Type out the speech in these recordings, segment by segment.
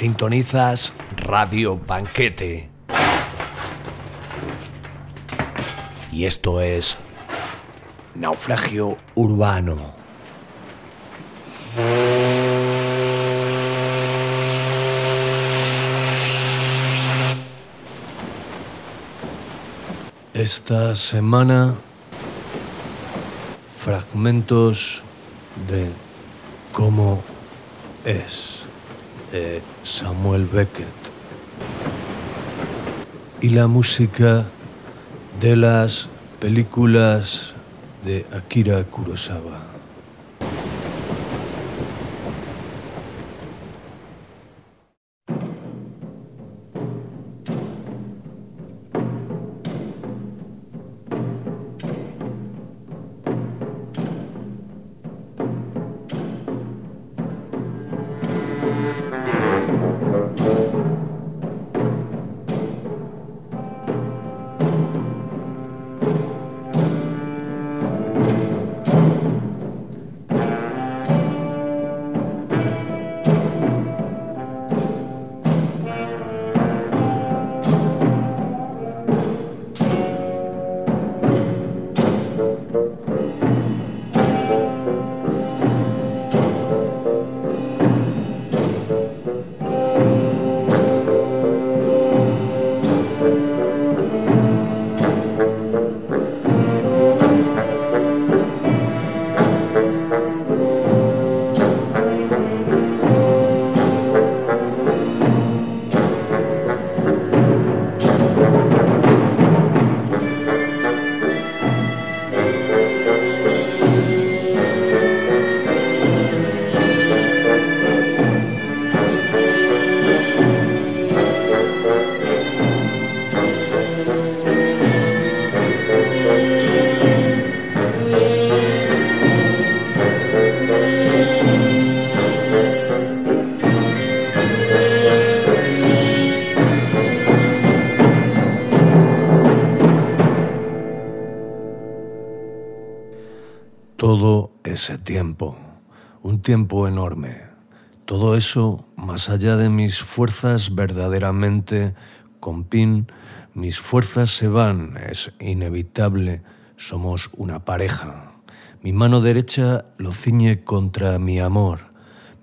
Sintonizas Radio Banquete. Y esto es Naufragio Urbano. Esta semana fragmentos de cómo es Samuel Beckett y la música de las películas de Akira Kurosawa. Tiempo enorme. Todo eso, más allá de mis fuerzas verdaderamente, con pin, mis fuerzas se van, es inevitable, somos una pareja. Mi mano derecha lo ciñe contra mi amor,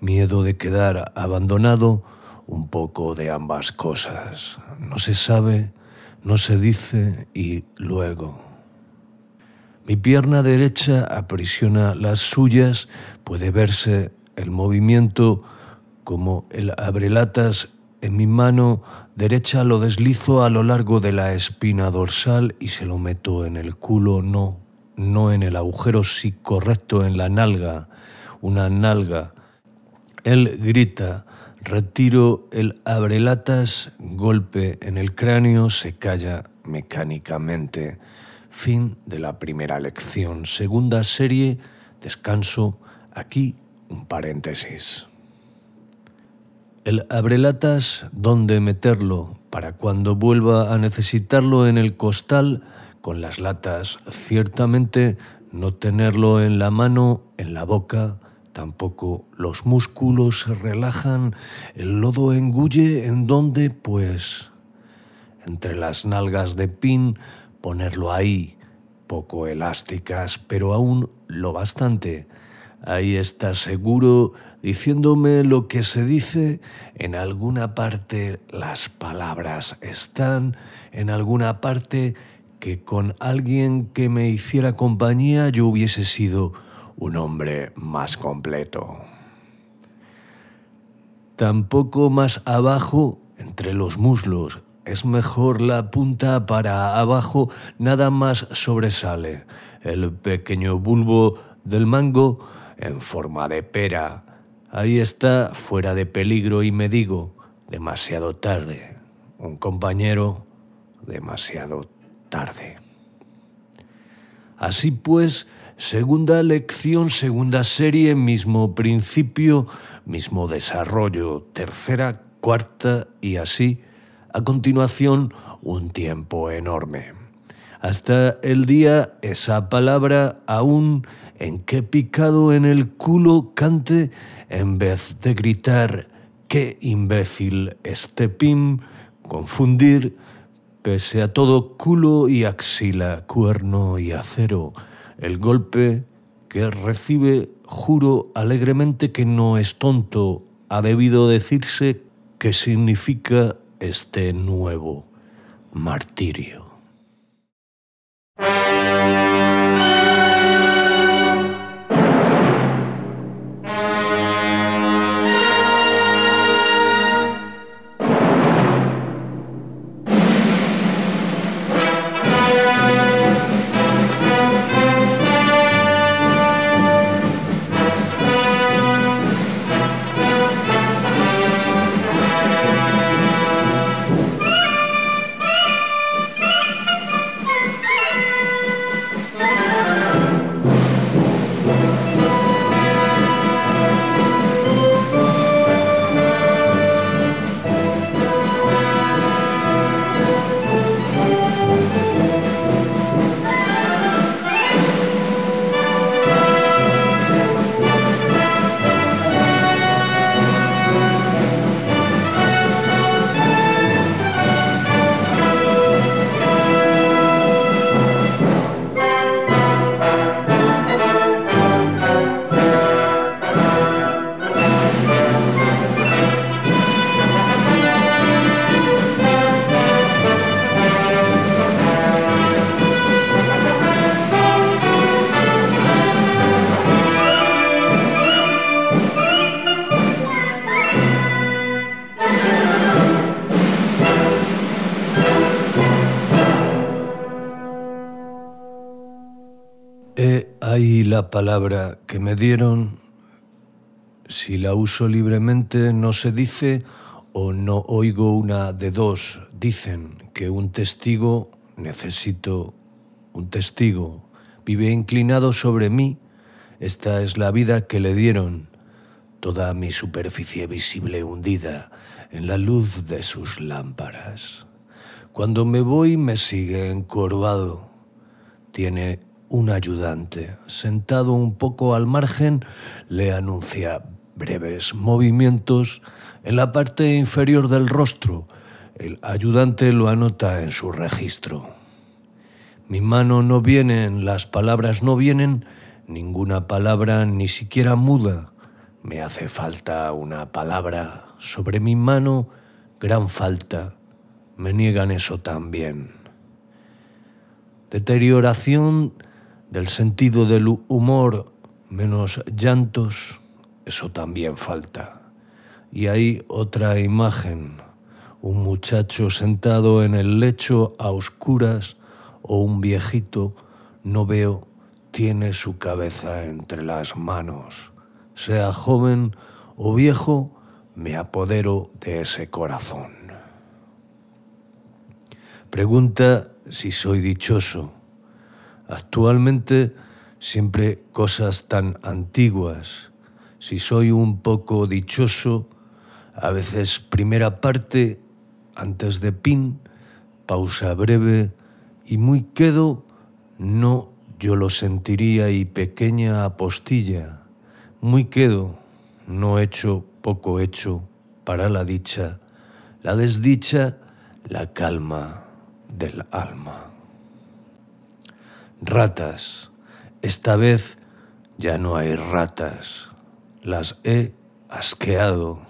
miedo de quedar abandonado, un poco de ambas cosas. No se sabe, no se dice y luego. Mi pierna derecha aprisiona las suyas, puede verse el movimiento como el abrelatas en mi mano derecha lo deslizo a lo largo de la espina dorsal y se lo meto en el culo, no, no en el agujero, sí correcto, en la nalga, una nalga. Él grita, retiro el abrelatas, golpe en el cráneo, se calla mecánicamente. Fin de la primera lección. Segunda serie, descanso. Aquí un paréntesis. El abrelatas, ¿dónde meterlo? Para cuando vuelva a necesitarlo en el costal, con las latas, ciertamente no tenerlo en la mano, en la boca, tampoco los músculos se relajan, el lodo engulle en donde, pues, entre las nalgas de pin, ponerlo ahí, poco elásticas, pero aún lo bastante. Ahí está seguro diciéndome lo que se dice, en alguna parte las palabras están, en alguna parte que con alguien que me hiciera compañía yo hubiese sido un hombre más completo. Tampoco más abajo, entre los muslos, es mejor la punta para abajo, nada más sobresale. El pequeño bulbo del mango en forma de pera. Ahí está, fuera de peligro y me digo, demasiado tarde. Un compañero, demasiado tarde. Así pues, segunda lección, segunda serie, mismo principio, mismo desarrollo, tercera, cuarta y así a continuación, un tiempo enorme. Hasta el día esa palabra aún en que picado en el culo cante en vez de gritar Qué imbécil este pim, confundir, pese a todo culo y axila, cuerno y acero, el golpe que recibe, juro alegremente que no es tonto, ha debido decirse que significa este nuevo martirio. La palabra que me dieron, si la uso libremente, no se dice o no oigo una de dos. Dicen que un testigo, necesito un testigo, vive inclinado sobre mí. Esta es la vida que le dieron, toda mi superficie visible hundida en la luz de sus lámparas. Cuando me voy me sigue encorvado. Tiene un ayudante, sentado un poco al margen, le anuncia breves movimientos en la parte inferior del rostro. El ayudante lo anota en su registro. Mi mano no viene, las palabras no vienen, ninguna palabra ni siquiera muda. Me hace falta una palabra. Sobre mi mano, gran falta. Me niegan eso también. Deterioración del sentido del humor, menos llantos, eso también falta. Y hay otra imagen, un muchacho sentado en el lecho a oscuras o un viejito, no veo, tiene su cabeza entre las manos. Sea joven o viejo, me apodero de ese corazón. Pregunta si soy dichoso Actualmente siempre cosas tan antiguas. Si soy un poco dichoso, a veces primera parte, antes de pin, pausa breve y muy quedo, no yo lo sentiría y pequeña apostilla. Muy quedo, no hecho, poco hecho, para la dicha, la desdicha, la calma del alma. Ratas. Esta vez ya no hay ratas. Las he asqueado.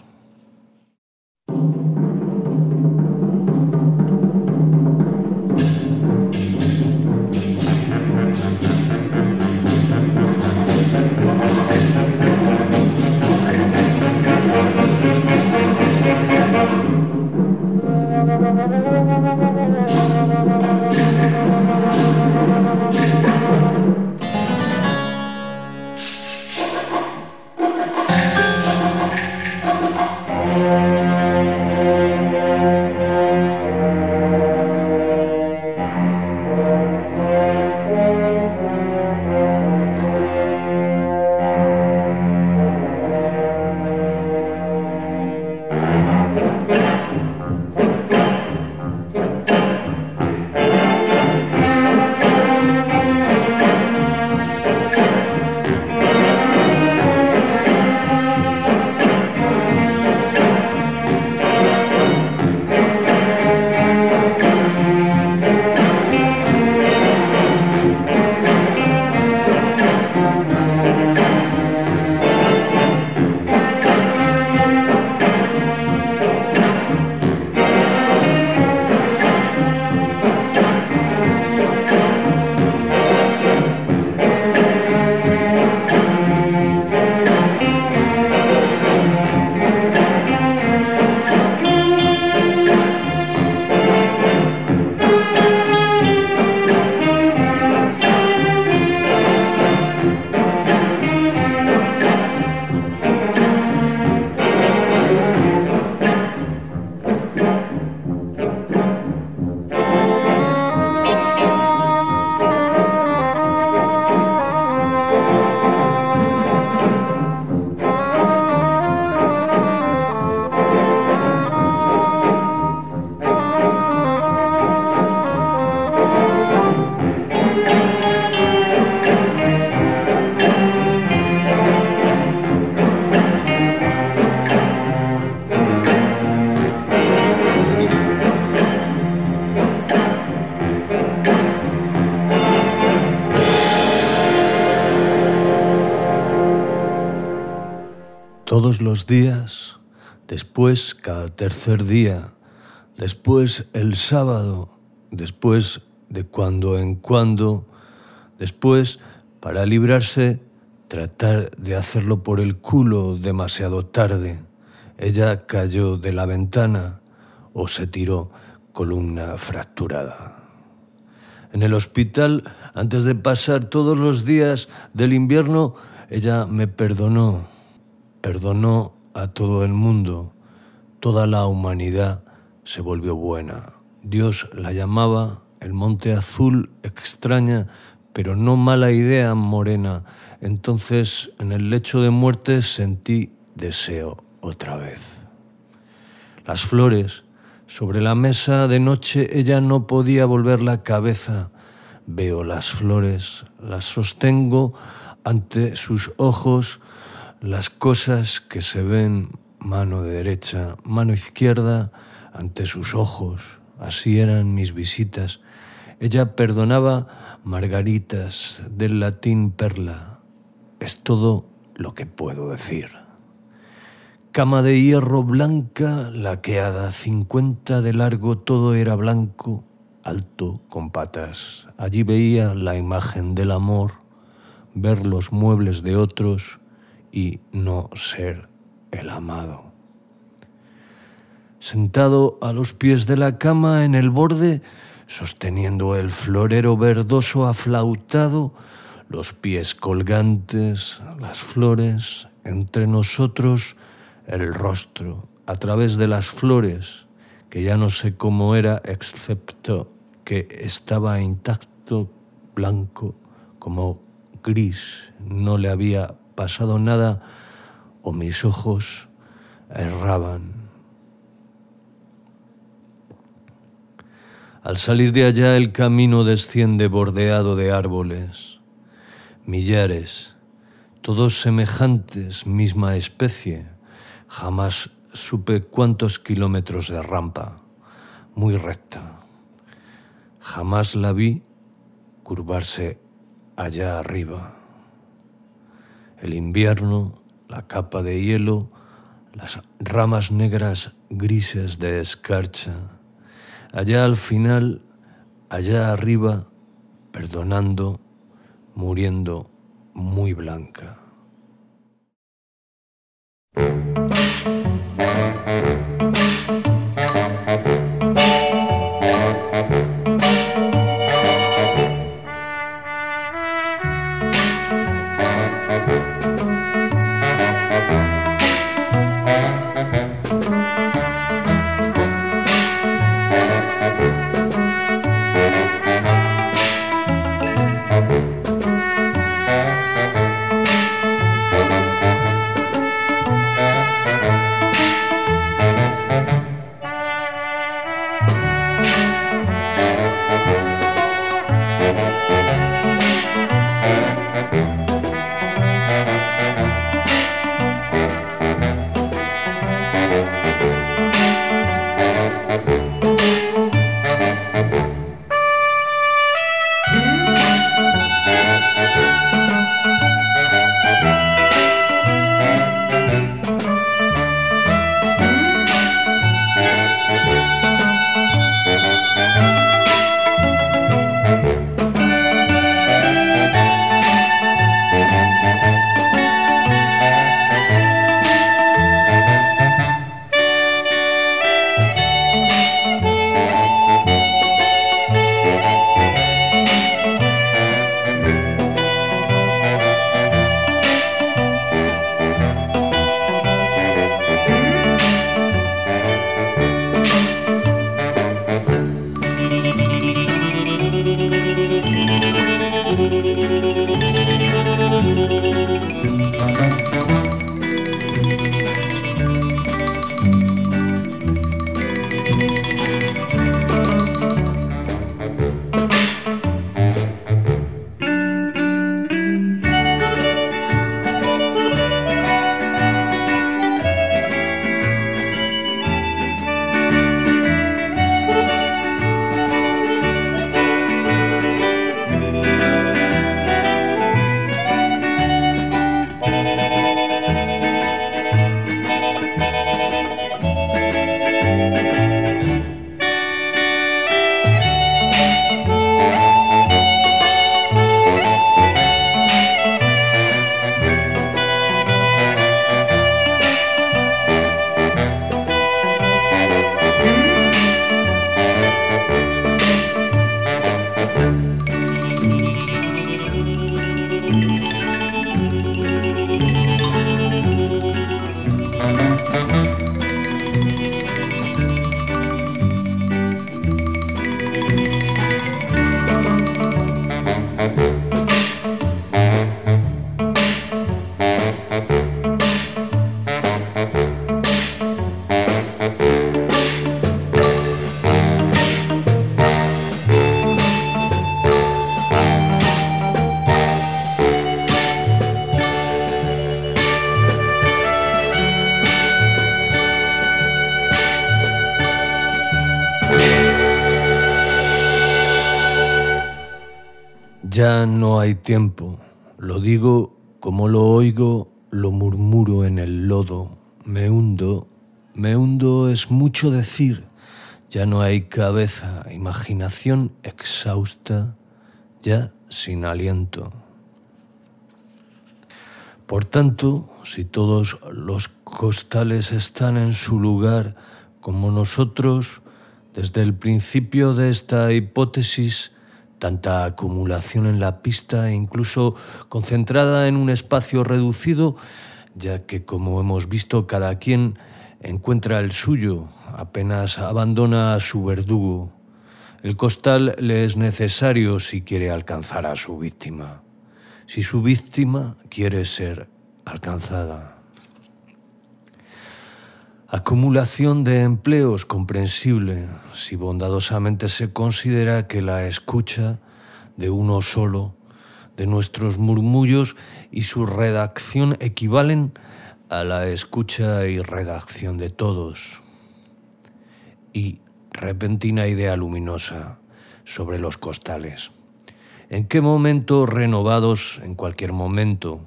Los días, después cada tercer día, después el sábado, después de cuando en cuando, después, para librarse, tratar de hacerlo por el culo demasiado tarde. Ella cayó de la ventana o se tiró columna fracturada. En el hospital, antes de pasar todos los días del invierno, ella me perdonó, perdonó a todo el mundo, toda la humanidad se volvió buena. Dios la llamaba el monte azul extraña, pero no mala idea, morena. Entonces, en el lecho de muerte sentí deseo otra vez. Las flores, sobre la mesa de noche, ella no podía volver la cabeza. Veo las flores, las sostengo ante sus ojos, las cosas que se ven mano derecha, mano izquierda, ante sus ojos. Así eran mis visitas ella perdonaba margaritas del latín perla. Es todo lo que puedo decir. Cama de hierro blanca, laqueada, cincuenta de largo, todo era blanco, alto, con patas. Allí veía la imagen del amor, ver los muebles de otros y no ser el amado. Sentado a los pies de la cama en el borde, sosteniendo el florero verdoso aflautado, los pies colgantes, las flores, entre nosotros el rostro, a través de las flores, que ya no sé cómo era, excepto que estaba intacto, blanco, como gris, no le había pasado nada, o mis ojos erraban Al salir de allá el camino desciende bordeado de árboles, millares, todos semejantes, misma especie. Jamás supe cuántos kilómetros de rampa, muy recta. Jamás la vi curvarse allá arriba. El invierno, la capa de hielo, las ramas negras grises de escarcha allá al final, allá arriba, perdonando, muriendo muy blanca. Ya no hay tiempo, lo digo como lo oigo, lo murmuro en el lodo, me hundo, me hundo es mucho decir, ya no hay cabeza, imaginación exhausta, ya sin aliento. Por tanto, si todos los costales están en su lugar, como nosotros, desde el principio de esta hipótesis, tanta acumulación en la pista e incluso concentrada en un espacio reducido, ya que como hemos visto cada quien encuentra el suyo, apenas abandona a su verdugo. El costal le es necesario si quiere alcanzar a su víctima, si su víctima quiere ser alcanzada. Acumulación de empleos comprensible si bondadosamente se considera que la escucha de uno solo de nuestros murmullos y su redacción equivalen a la escucha y redacción de todos. Y repentina idea luminosa sobre los costales. ¿En qué momento renovados, en cualquier momento,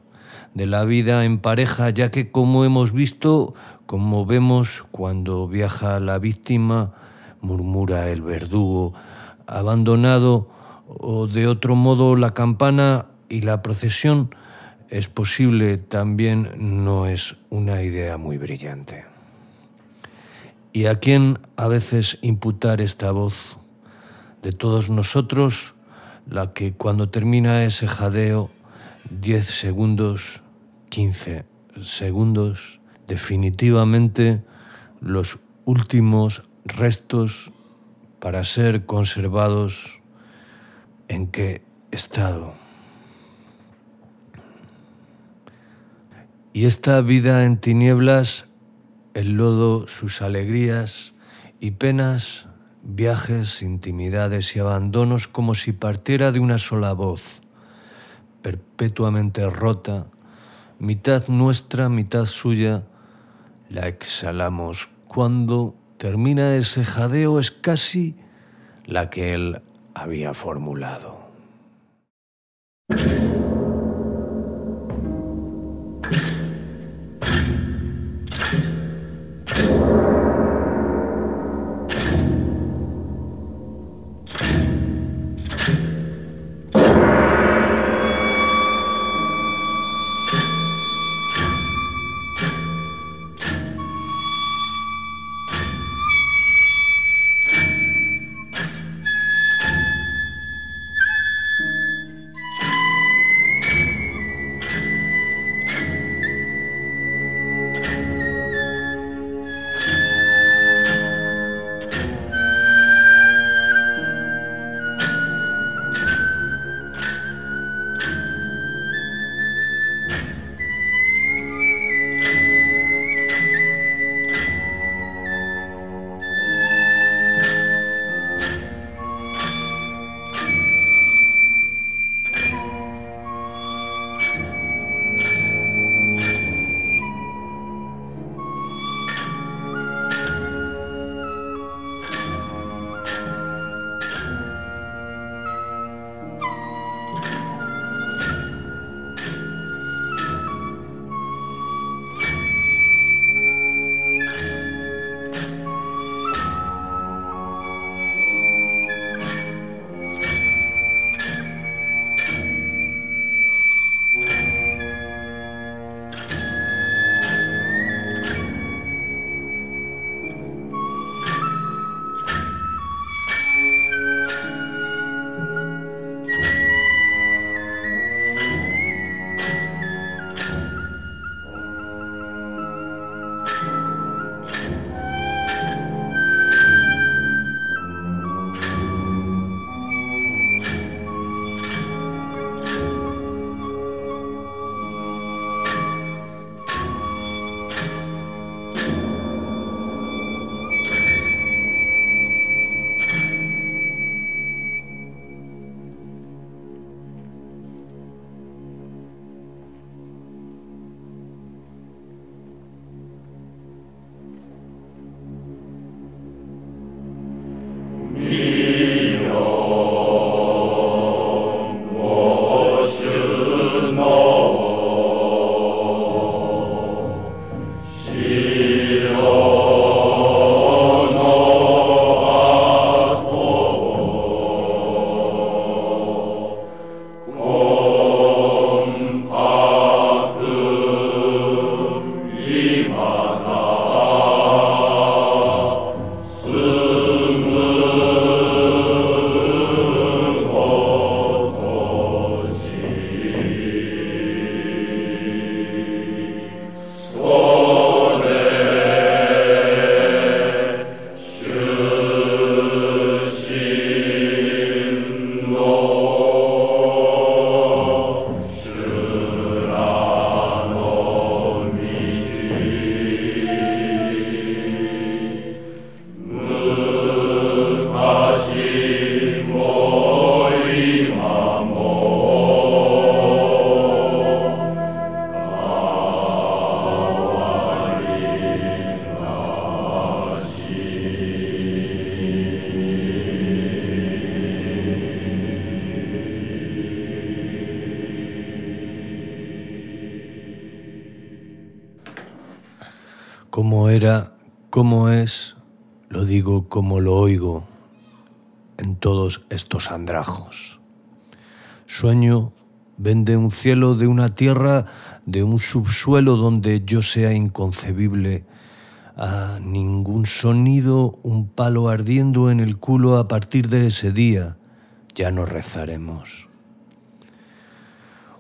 de la vida en pareja, ya que como hemos visto, como vemos cuando viaja la víctima, murmura el verdugo, abandonado o de otro modo la campana y la procesión, es posible también no es una idea muy brillante. ¿Y a quién a veces imputar esta voz? De todos nosotros, la que cuando termina ese jadeo 10 segundos, 15 segundos, definitivamente los últimos restos para ser conservados en qué estado. Y esta vida en tinieblas, el lodo, sus alegrías y penas, viajes, intimidades y abandonos como si partiera de una sola voz perpetuamente rota, mitad nuestra, mitad suya, la exhalamos. Cuando termina ese jadeo es casi la que él había formulado. Oh. En todos estos andrajos. Sueño vende un cielo de una tierra, de un subsuelo donde yo sea inconcebible, a ningún sonido, un palo ardiendo en el culo a partir de ese día, ya no rezaremos.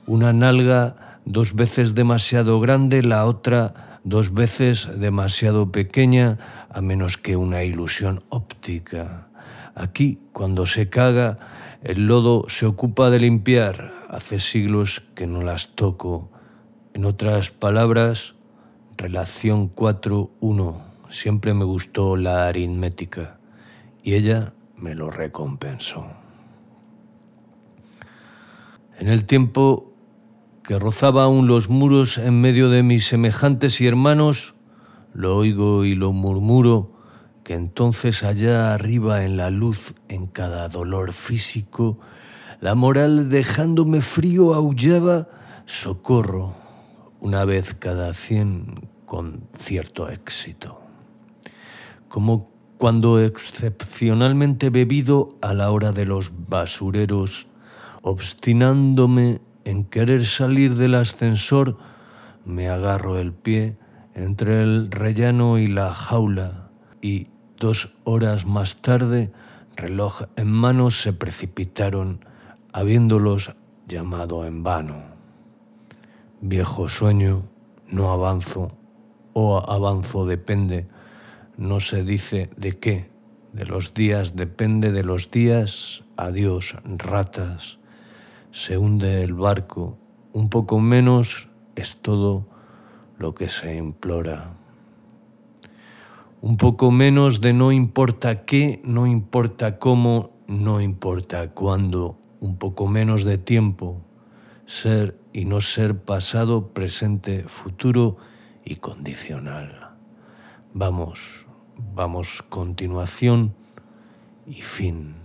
Una nalga dos veces demasiado grande, la otra dos veces demasiado pequeña, a menos que una ilusión óptica. Aquí, cuando se caga, el lodo se ocupa de limpiar. Hace siglos que no las toco. En otras palabras, relación 4.1. Siempre me gustó la aritmética y ella me lo recompensó. En el tiempo que rozaba aún los muros en medio de mis semejantes y hermanos, lo oigo y lo murmuro, que entonces allá arriba en la luz, en cada dolor físico, la moral dejándome frío aullaba socorro una vez cada cien con cierto éxito. Como cuando excepcionalmente bebido a la hora de los basureros, obstinándome en querer salir del ascensor, me agarro el pie entre el rellano y la jaula y dos horas más tarde, reloj en mano, se precipitaron, habiéndolos llamado en vano. Viejo sueño, no avanzo, o avanzo depende, no se dice de qué, de los días depende de los días, adiós ratas, se hunde el barco, un poco menos es todo lo que se implora. Un poco menos de no importa qué, no importa cómo, no importa cuándo, un poco menos de tiempo, ser y no ser pasado, presente, futuro y condicional. Vamos, vamos, continuación y fin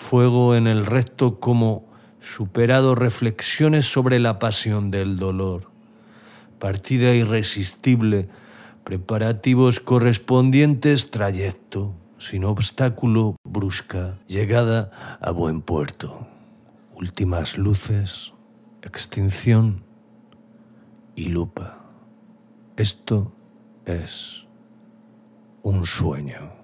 fuego en el recto como superado reflexiones sobre la pasión del dolor, partida irresistible, preparativos correspondientes, trayecto, sin obstáculo, brusca, llegada a buen puerto, últimas luces, extinción y lupa. Esto es un sueño.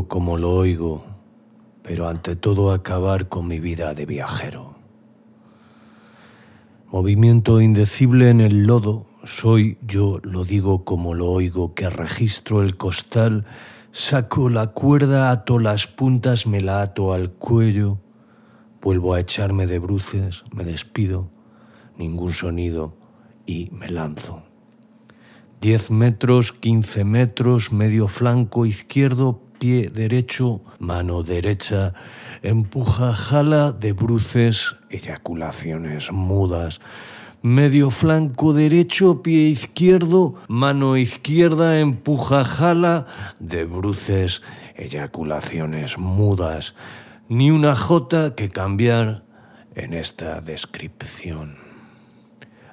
Como lo oigo, pero ante todo acabar con mi vida de viajero. Movimiento indecible en el lodo, soy yo, lo digo como lo oigo, que registro el costal, saco la cuerda, ato las puntas, me la ato al cuello, vuelvo a echarme de bruces, me despido, ningún sonido y me lanzo. 10 metros, 15 metros, medio flanco izquierdo, pie derecho, mano derecha, empuja, jala de bruces, eyaculaciones mudas. Medio flanco derecho, pie izquierdo, mano izquierda, empuja, jala de bruces, eyaculaciones mudas. Ni una jota que cambiar en esta descripción.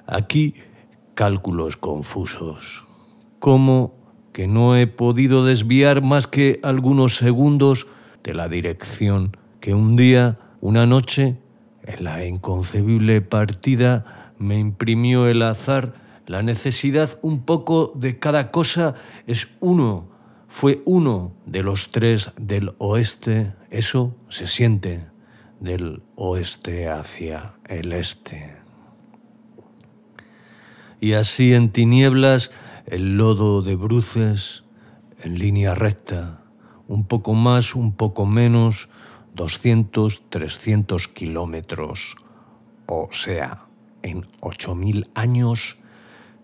Aquí cálculos confusos. como que no he podido desviar más que algunos segundos de la dirección que un día, una noche, en la inconcebible partida me imprimió el azar, la necesidad un poco de cada cosa es uno, fue uno de los tres del oeste, eso se siente del oeste hacia el este. Y así en tinieblas el lodo de bruces en línea recta, un poco más, un poco menos, 200, 300 kilómetros, o sea, en 8.000 años,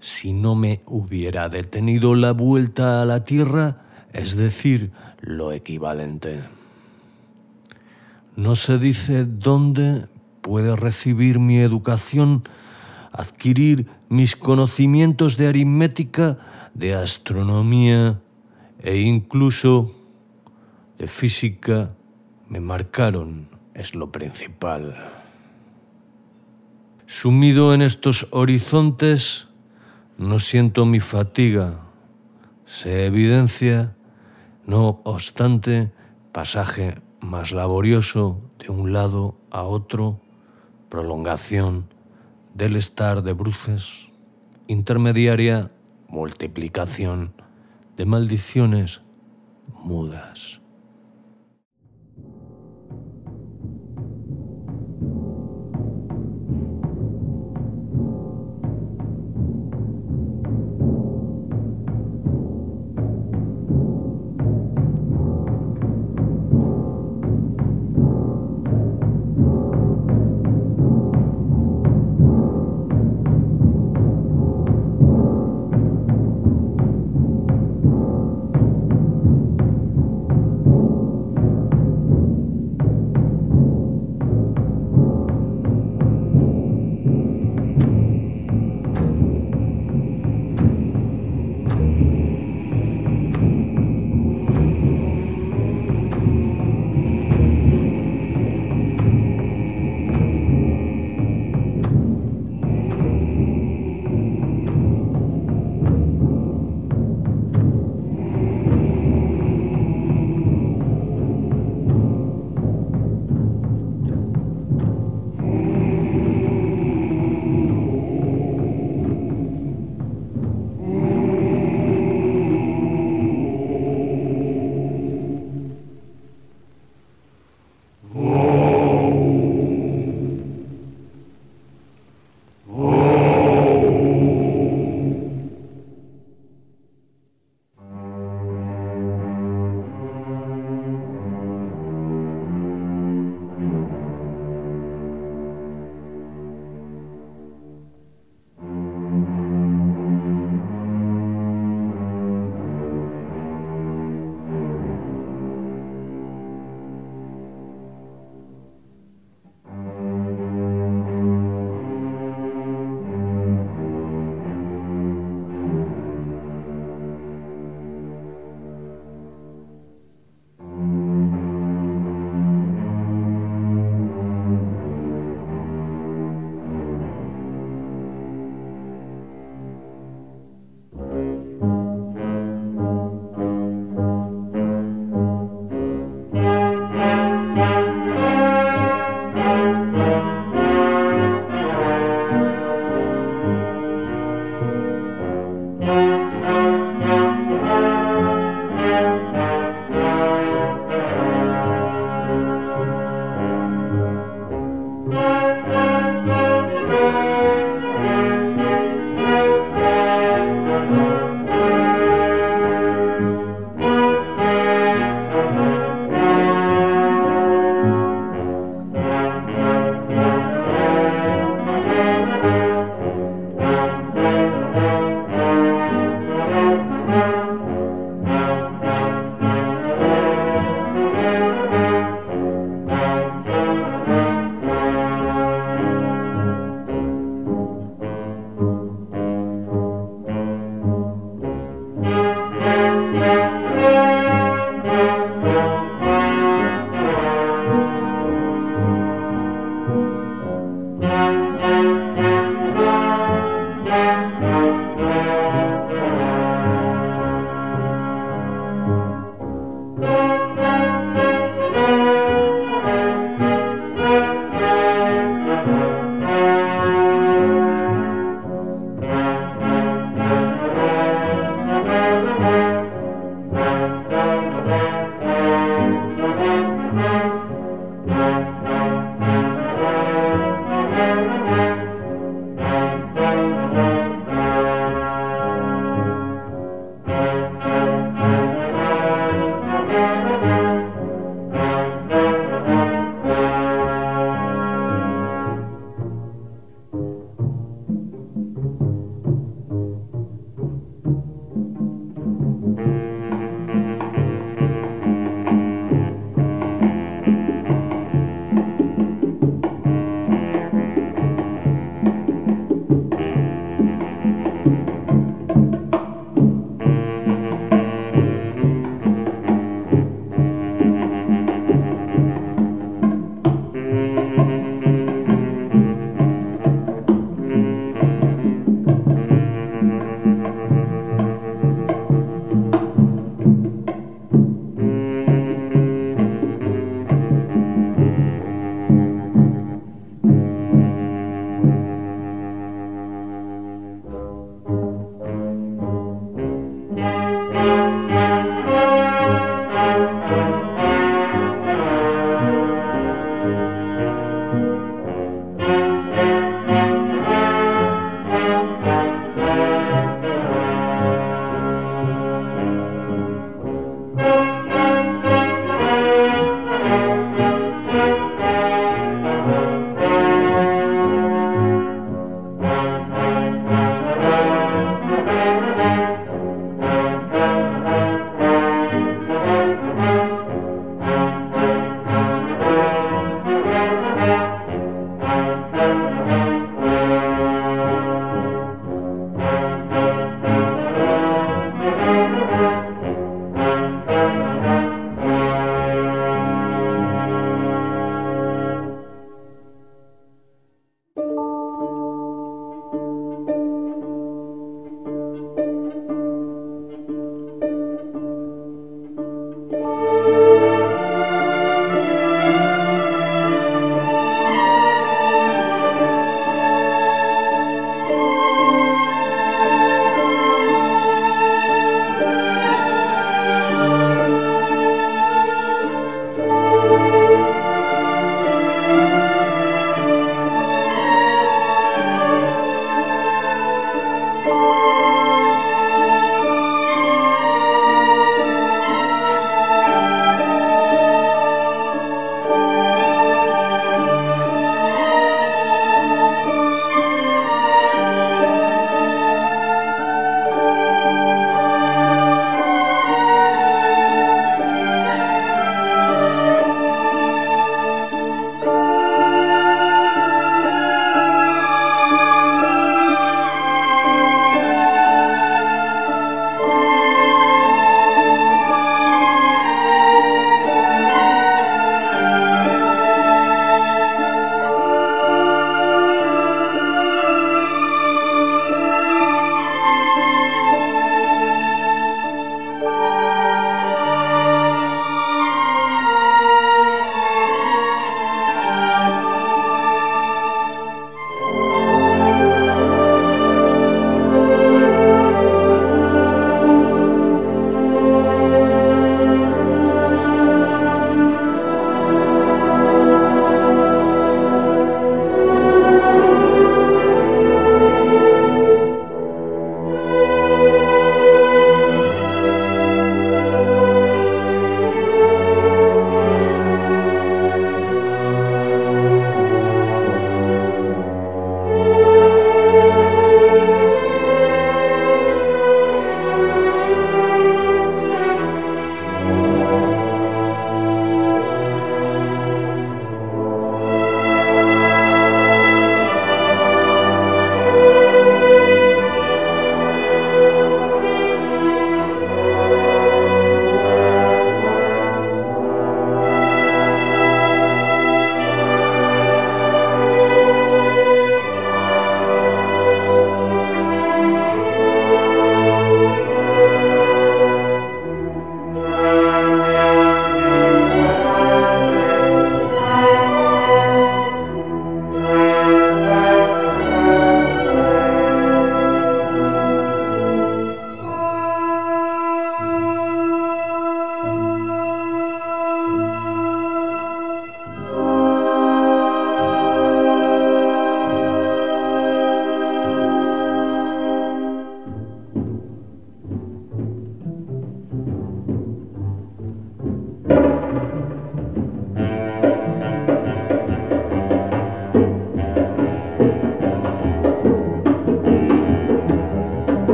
si no me hubiera detenido la vuelta a la Tierra, es decir, lo equivalente. No se dice dónde puede recibir mi educación adquirir mis conocimientos de aritmética, de astronomía e incluso de física me marcaron, es lo principal. Sumido en estos horizontes, no siento mi fatiga. Se evidencia, no obstante, pasaje más laborioso de un lado a otro, prolongación del estar de bruces, intermediaria multiplicación de maldiciones mudas.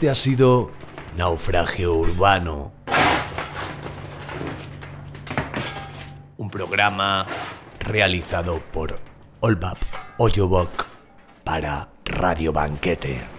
Este ha sido Naufragio Urbano. Un programa realizado por Olbap Oyobok para Radio Banquete.